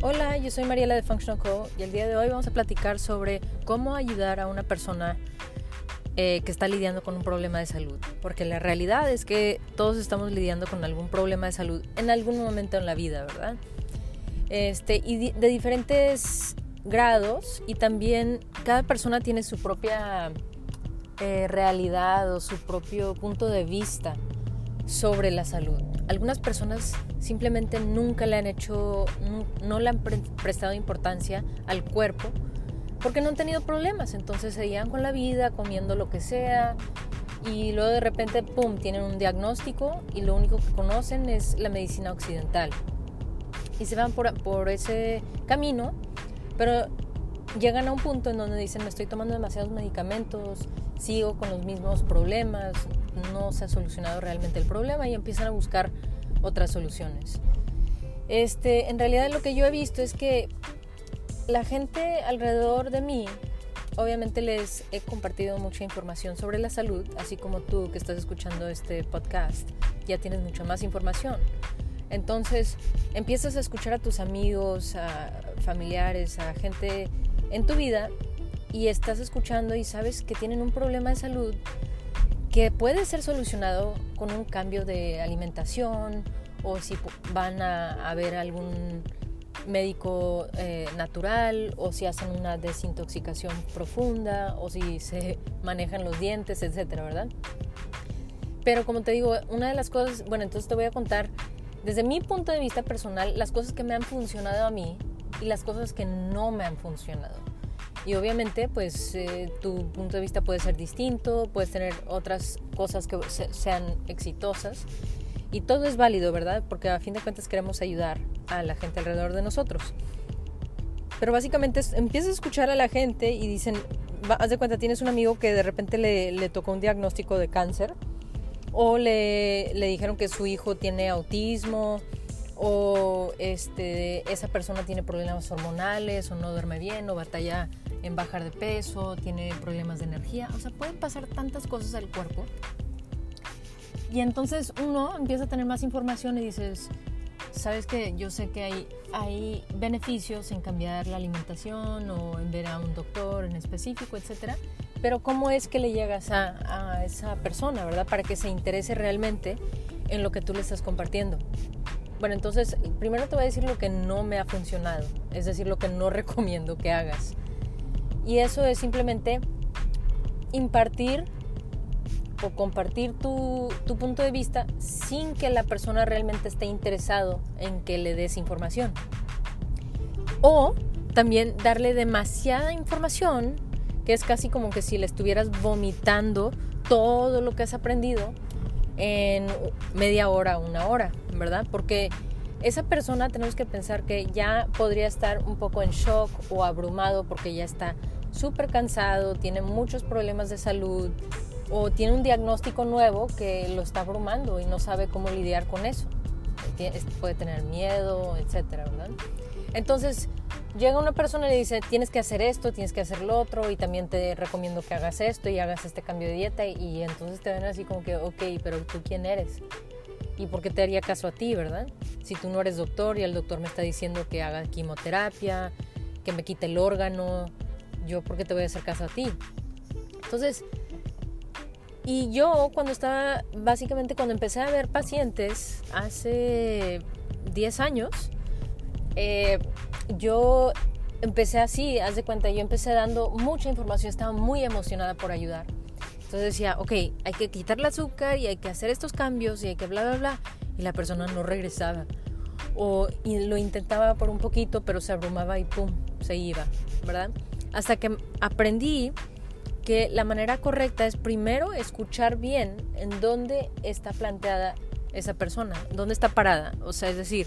Hola, yo soy Mariela de Functional Co y el día de hoy vamos a platicar sobre cómo ayudar a una persona eh, que está lidiando con un problema de salud. Porque la realidad es que todos estamos lidiando con algún problema de salud en algún momento en la vida, ¿verdad? Este, y de diferentes grados y también cada persona tiene su propia eh, realidad o su propio punto de vista sobre la salud. Algunas personas simplemente nunca le han hecho, no, le han prestado importancia al cuerpo porque no han tenido problemas, entonces seguían con la vida, comiendo lo que sea y luego de repente, ¡pum!, tienen un diagnóstico y lo único que conocen es la medicina occidental. Y se van por, por ese camino, pero llegan a un punto en donde dicen, me estoy tomando demasiados medicamentos, sigo con los mismos problemas, no se ha solucionado realmente el problema y empiezan a buscar otras soluciones. Este, en realidad lo que yo he visto es que la gente alrededor de mí, obviamente les he compartido mucha información sobre la salud, así como tú que estás escuchando este podcast, ya tienes mucha más información. Entonces empiezas a escuchar a tus amigos, a familiares, a gente en tu vida y estás escuchando y sabes que tienen un problema de salud que puede ser solucionado con un cambio de alimentación o si van a, ver algún médico eh, natural o si hacen una desintoxicación profunda o si se manejan los dientes, etcétera, ¿verdad? Pero como te digo, una de las cosas, bueno, entonces te voy a contar desde mi punto de vista personal las cosas que me han funcionado a mí y las cosas que no me han funcionado. Y obviamente, pues eh, tu punto de vista puede ser distinto, puedes tener otras cosas que sean exitosas. Y todo es válido, ¿verdad? Porque a fin de cuentas queremos ayudar a la gente alrededor de nosotros. Pero básicamente empiezas a escuchar a la gente y dicen, haz de cuenta, tienes un amigo que de repente le, tocó un diagnóstico de cáncer o le, le dijeron que su hijo tiene autismo o este, esa persona tiene problemas hormonales o no duerme bien o batalla en bajar de peso, tiene problemas de energía, o sea, pueden pasar tantas cosas al cuerpo. Y entonces uno empieza a tener más información y dices, sabes que yo sé que hay, hay beneficios en cambiar la alimentación o en ver a un doctor en específico, etcétera, pero ¿cómo es que le llegas a, a esa persona, verdad? Para que se interese realmente en lo que tú le estás compartiendo. Bueno, entonces, primero te voy a decir lo que no me ha funcionado, es decir, lo que no recomiendo que hagas. Y eso es simplemente impartir o compartir tu, punto de vista sin que la persona realmente esté interesado en que le des información. O también darle demasiada información, que es casi como que si le estuvieras vomitando todo lo que has aprendido en media hora, una hora, ¿verdad? Porque esa persona tenemos que pensar que ya podría estar un poco en shock o abrumado porque ya está súper cansado, tiene muchos problemas de salud o tiene un diagnóstico nuevo que lo está abrumando y no sabe cómo lidiar con eso. Puede tener miedo, etcétera, ¿verdad? Entonces, llega una persona y le dice, tienes que hacer esto, tienes que hacer lo otro, y también te recomiendo que hagas esto y hagas este cambio de dieta, y entonces te ven así como que, ok, pero tú quién eres? ¿Y por qué te haría caso a ti, verdad? Si tú no eres doctor y el doctor me está diciendo que haga quimioterapia, que me quite el órgano, yo por qué te voy a hacer caso a ti. Entonces, y yo cuando estaba, básicamente cuando empecé a ver pacientes hace 10 años, eh, yo empecé así, haz de cuenta, yo empecé dando mucha información, estaba muy emocionada por ayudar. Entonces decía, ok, hay que quitar el azúcar y hay que hacer estos cambios y hay que bla, bla, bla. Y la persona no regresaba. O y lo intentaba por un poquito, pero se abrumaba y pum, se iba, ¿verdad? Hasta que aprendí que la manera correcta es primero escuchar bien en dónde está planteada esa persona, dónde está parada. O sea, es decir,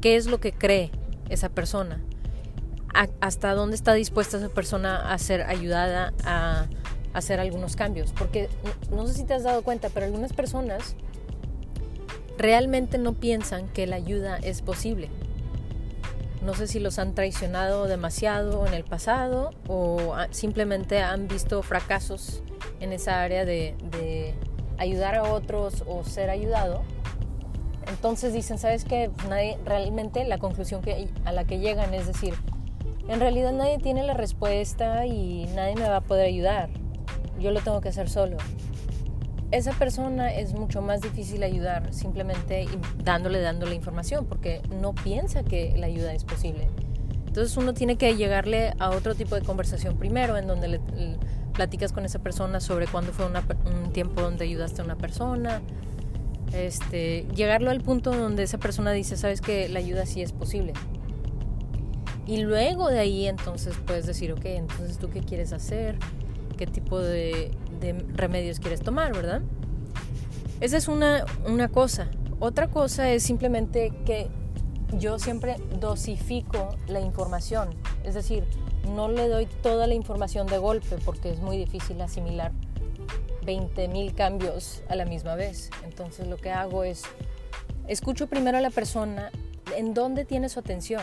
qué es lo que cree esa persona, hasta dónde está dispuesta esa persona a ser ayudada a hacer algunos cambios. Porque no sé si te has dado cuenta, pero algunas personas realmente no piensan que la ayuda es posible. No sé si los han traicionado demasiado en el pasado o simplemente han visto fracasos en esa área de, ayudar a otros o ser ayudado entonces dicen, ¿sabes qué? Nadie, realmente la conclusión a la que llegan es decir, en realidad nadie tiene la respuesta y nadie me va a poder ayudar. Yo lo tengo que hacer solo. Esa persona es mucho más difícil ayudar simplemente dándole, dándole información porque no piensa que la ayuda es posible. Entonces uno tiene que llegarle a otro tipo de conversación primero en donde le, platicas con esa persona sobre cuándo fue un tiempo donde ayudaste a una persona, este, llegarlo al punto donde esa persona dice, sabes que la ayuda sí es posible. Y luego de ahí entonces puedes decir, ok, entonces tú qué quieres hacer, qué tipo de, remedios quieres tomar, ¿verdad? Esa es una, una cosa. Otra cosa es simplemente que yo siempre dosifico la información, es decir, no le doy toda la información de golpe porque es muy difícil asimilar 20.000 cambios a la misma vez. Entonces lo que hago es, escucho primero a la persona en dónde tiene su atención,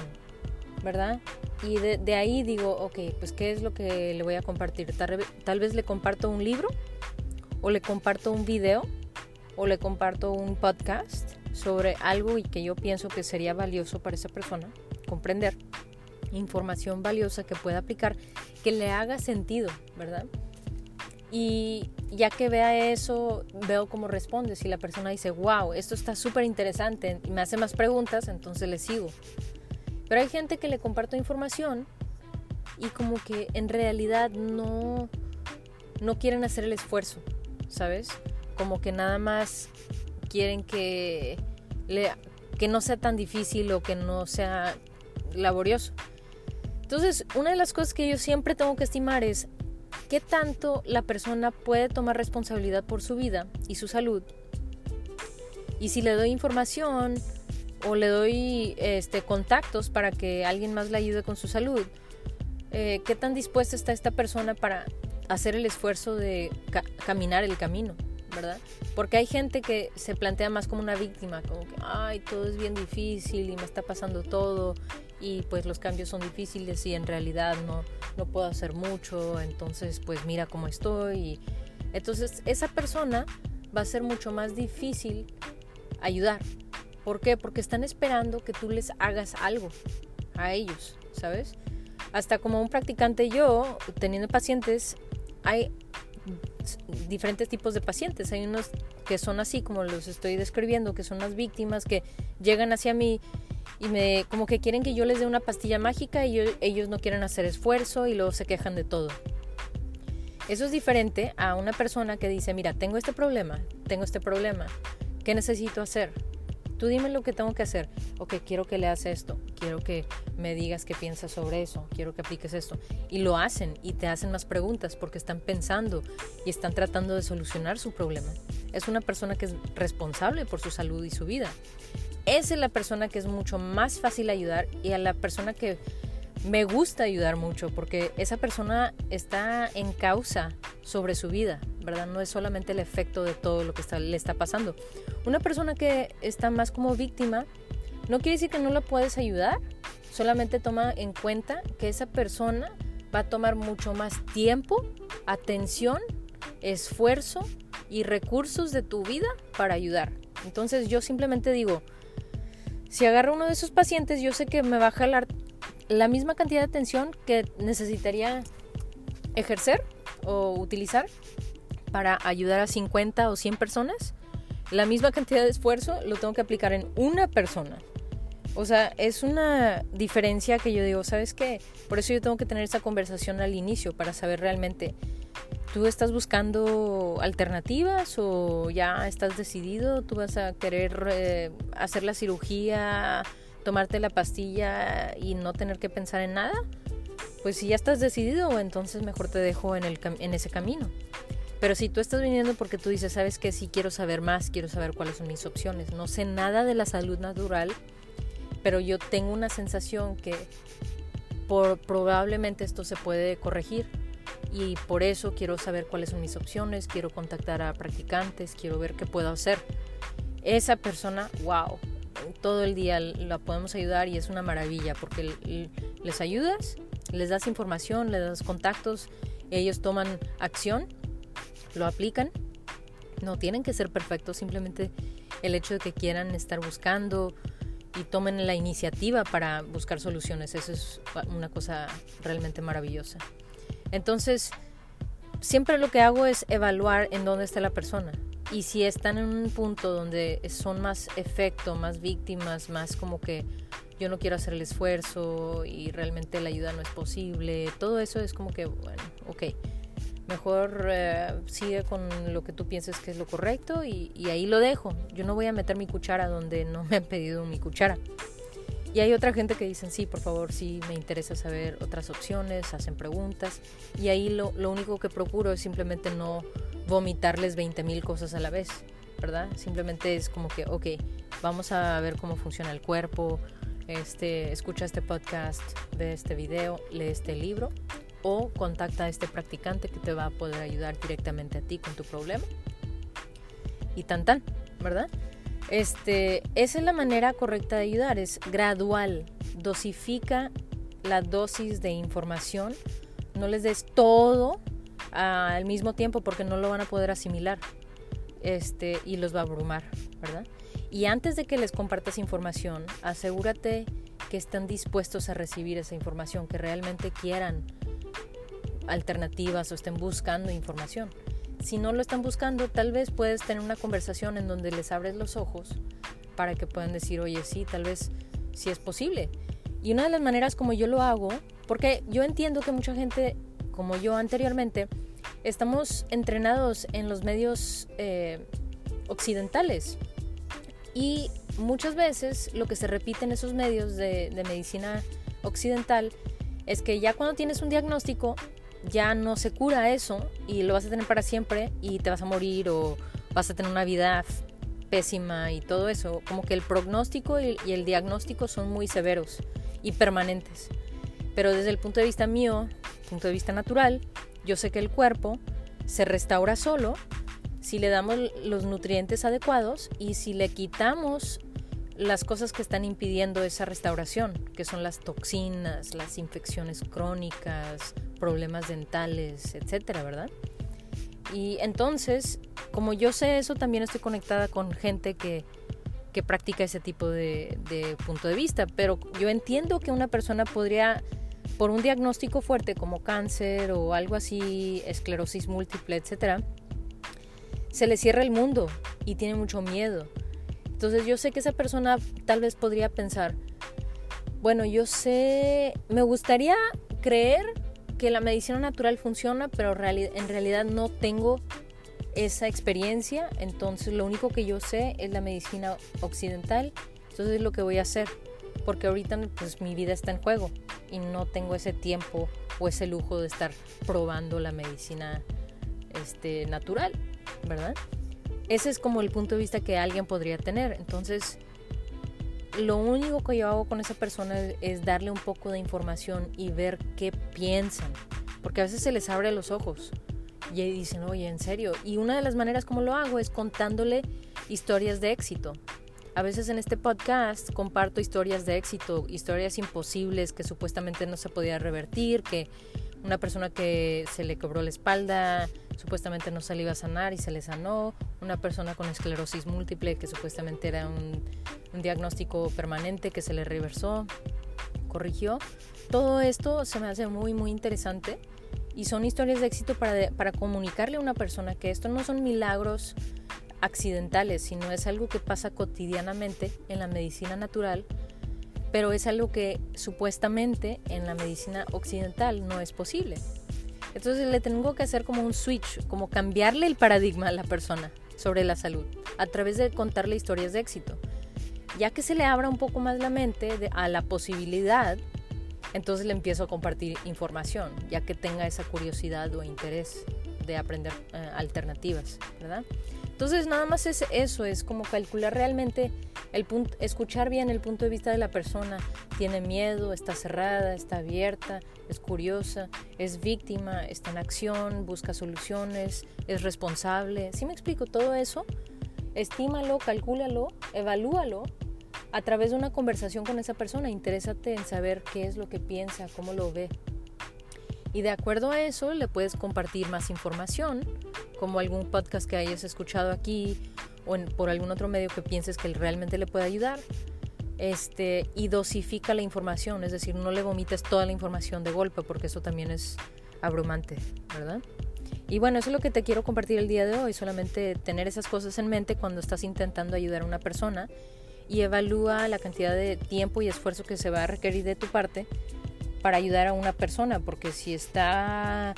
¿verdad? Y de, ahí digo, ok, pues ¿qué es lo que le voy a compartir? Tal, vez le comparto un libro, o le comparto un video, o le comparto un podcast sobre algo y que yo pienso que sería valioso para esa persona comprender información valiosa que pueda aplicar, que le haga sentido, ¿verdad? Y ya que vea eso, veo cómo responde. Si la persona dice, wow, esto está súper interesante y me hace más preguntas, entonces le sigo. Pero hay gente que le comparto información y como que en realidad no, no quieren hacer el esfuerzo, ¿sabes? Como que nada más quieren que, le, que no sea tan difícil o que no sea laborioso. Entonces, una de las cosas que yo siempre tengo que estimar es qué tanto la persona puede tomar responsabilidad por su vida y su salud. Y si le doy información o le doy este, contactos para que alguien más le ayude con su salud, eh, qué tan dispuesta está esta persona para hacer el esfuerzo de caminar el camino, ¿verdad? Porque hay gente que se plantea más como una víctima, como que, ay, todo es bien difícil y me está pasando todo y pues los cambios son difíciles y en realidad no, no puedo hacer mucho, entonces pues mira cómo estoy. Entonces esa persona va a ser mucho más difícil ayudar. ¿Por qué? Porque están esperando que tú les hagas algo a ellos, ¿sabes? Hasta como un practicante yo, teniendo pacientes, hay diferentes tipos de pacientes. Hay unos que son así como los estoy describiendo, que son las víctimas que llegan hacia mí y me como que quieren que yo les dé una pastilla mágica y ellos no quieren hacer esfuerzo y luego se quejan de todo. Eso es diferente a una persona que dice, mira, tengo este problema, tengo este problema, ¿qué necesito hacer? Tú dime lo que tengo que hacer. Ok, quiero que leas esto, quiero que me digas qué piensas sobre eso, quiero que apliques esto. Y lo hacen y te hacen más preguntas porque están pensando y están tratando de solucionar su problema. Es una persona que es responsable por su salud y su vida esa es la persona que es mucho más fácil ayudar y a la persona que me gusta ayudar mucho porque esa persona está en causa sobre su vida, ¿verdad? No es solamente el efecto de todo lo que le está pasando. Una persona que está más como víctima no quiere decir que no la puedes ayudar, solamente toma en cuenta que esa persona va a tomar mucho más tiempo, atención, esfuerzo y recursos de tu vida para ayudar. Entonces yo simplemente digo, si agarro uno de esos pacientes, yo sé que me va a jalar la misma cantidad de atención que necesitaría ejercer o utilizar para ayudar a 50 o 100 personas. La misma cantidad de esfuerzo lo tengo que aplicar en una persona. O sea, es una diferencia que yo digo, ¿sabes qué? Por eso yo tengo que tener esa conversación al inicio para saber realmente ¿Tú estás buscando alternativas o ya estás decidido? ¿Tú vas a querer eh, hacer la cirugía, tomarte la pastilla y no tener que pensar en nada? Pues si ya estás decidido, entonces mejor te dejo en, el, en ese camino. Pero si tú estás viniendo porque tú dices, sabes que sí quiero saber más, quiero saber cuáles son mis opciones, no sé nada de la salud natural, pero yo tengo una sensación que probablemente esto se puede corregir. Y por eso quiero saber cuáles son mis opciones, quiero contactar a practicantes, quiero ver qué puedo hacer. Esa persona, wow, todo el día la podemos ayudar y es una maravilla porque les ayudas, les das información, les das contactos, ellos toman acción, lo aplican, no tienen que ser perfectos, simplemente el hecho de que quieran estar buscando y tomen la iniciativa para buscar soluciones. Eso es una cosa realmente maravillosa. Entonces, siempre lo que hago es evaluar en dónde está la persona. Y si están en un punto donde son más efecto, más víctimas, más como que yo no quiero hacer el esfuerzo y realmente la ayuda no es posible, todo eso es como que, bueno, ok, mejor eh, sigue con lo que tú pienses que es lo correcto y, ahí lo dejo. Yo no voy a meter mi cuchara donde no me han pedido mi cuchara. Y hay otra gente que dicen, sí, por favor, sí, me interesa saber otras opciones, hacen preguntas. Y ahí lo, lo único que procuro es simplemente no vomitarles 20 mil cosas a la vez, ¿verdad? Simplemente es como que, ok, vamos a ver cómo funciona el cuerpo, este, escucha este podcast, ve este video, lee este libro o contacta a este practicante que te va a poder ayudar directamente a ti con tu problema. Y tan tan, ¿verdad? Este, esa es la manera correcta de ayudar, es gradual, dosifica la dosis de información, no les des todo al mismo tiempo porque no lo van a poder asimilar este, y los va a abrumar, ¿verdad? Y antes de que les compartas información, asegúrate que están dispuestos a recibir esa información, que realmente quieran alternativas o estén buscando información. Si no lo están buscando, tal vez puedes tener una conversación en donde les abres los ojos para que puedan decir, oye, sí, tal vez sí es posible. Y una de las maneras como yo lo hago, porque yo entiendo que mucha gente, como yo anteriormente, estamos entrenados en los medios eh, occidentales. Y muchas veces lo que se repite en esos medios de, de medicina occidental es que ya cuando tienes un diagnóstico ya no se cura eso y lo vas a tener para siempre y te vas a morir o vas a tener una vida pésima y todo eso. Como que el pronóstico y, el diagnóstico son muy severos y permanentes. Pero desde el punto de vista mío, punto de vista natural, yo sé que el cuerpo se restaura solo si le damos los nutrientes adecuados y si le quitamos las cosas que están impidiendo esa restauración, que son las toxinas, las infecciones crónicas, problemas dentales, etcétera, ¿verdad? Y entonces, como yo sé eso, también estoy conectada con gente que, que practica ese tipo de, de, punto de vista, pero yo entiendo que una persona podría, por un diagnóstico fuerte como cáncer o algo así, esclerosis múltiple, etcétera, se le cierra el mundo y tiene mucho miedo entonces yo sé que esa persona tal vez podría pensar, bueno, yo sé, me gustaría creer que la medicina natural funciona, pero en realidad no tengo esa experiencia, entonces lo único que yo sé es la medicina occidental, entonces es lo que voy a hacer, porque ahorita pues mi vida está en juego y no tengo ese tiempo o ese lujo de estar probando la medicina este, natural, ¿verdad? Ese es como el punto de vista que alguien podría tener. Entonces, lo único que yo hago con esa persona es, darle un poco de información y ver qué piensan. Porque a veces se les abre los ojos y dicen, oye, en serio. Y una de las maneras como lo hago es contándole historias de éxito. A veces en este podcast comparto historias de éxito, historias imposibles que supuestamente no se podía revertir, que una persona que se le quebró la espalda, supuestamente no se le iba a sanar y se le sanó, una persona con esclerosis múltiple que supuestamente era un, diagnóstico permanente que se le reversó, corrigió. Todo esto se me hace muy, muy interesante y son historias de éxito para, para comunicarle a una persona que esto no son milagros accidentales, sino es algo que pasa cotidianamente en la medicina natural pero es algo que supuestamente en la medicina occidental no es posible. Entonces le tengo que hacer como un switch, como cambiarle el paradigma a la persona sobre la salud a través de contarle historias de éxito. Ya que se le abra un poco más la mente a la posibilidad, entonces le empiezo a compartir información, ya que tenga esa curiosidad o interés de aprender eh, alternativas, ¿verdad? Entonces nada más es eso, es como calcular realmente el punto, escuchar bien el punto de vista de la persona. Tiene miedo, está cerrada, está abierta, es curiosa, es víctima, está en acción, busca soluciones, es responsable. ¿Sí me explico todo eso? Estímalo, calcúlalo, evalúalo a través de una conversación con esa persona. Interésate en saber qué es lo que piensa, cómo lo ve. Y de acuerdo a eso le puedes compartir más información, como algún podcast que hayas escuchado aquí o por algún otro medio que pienses que realmente le puede ayudar. Este, y dosifica la información, es decir, no le vomites toda la información de golpe porque eso también es abrumante, ¿verdad? Y bueno, eso es lo que te quiero compartir el día de hoy, solamente tener esas cosas en mente cuando estás intentando ayudar a una persona y evalúa la cantidad de tiempo y esfuerzo que se va a requerir de tu parte para ayudar a una persona, porque si está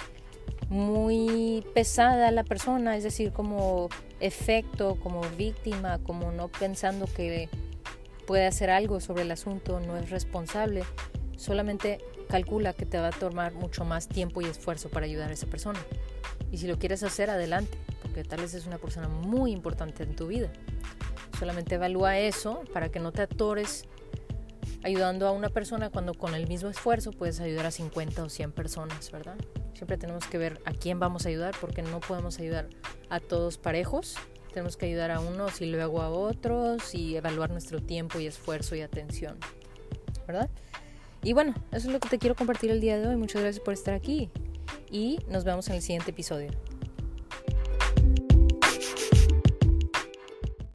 muy pesada la persona, es decir, como efecto, como víctima, como no pensando que puede hacer algo sobre el asunto, no es responsable, solamente calcula que te va a tomar mucho más tiempo y esfuerzo para ayudar a esa persona. Y si lo quieres hacer, adelante, porque tal vez es una persona muy importante en tu vida. Solamente evalúa eso para que no te atores ayudando a una persona cuando con el mismo esfuerzo puedes ayudar a 50 o 100 personas, ¿verdad? Siempre tenemos que ver a quién vamos a ayudar porque no podemos ayudar a todos parejos. Tenemos que ayudar a unos y luego a otros y evaluar nuestro tiempo y esfuerzo y atención, ¿verdad? Y bueno, eso es lo que te quiero compartir el día de hoy. Muchas gracias por estar aquí y nos vemos en el siguiente episodio.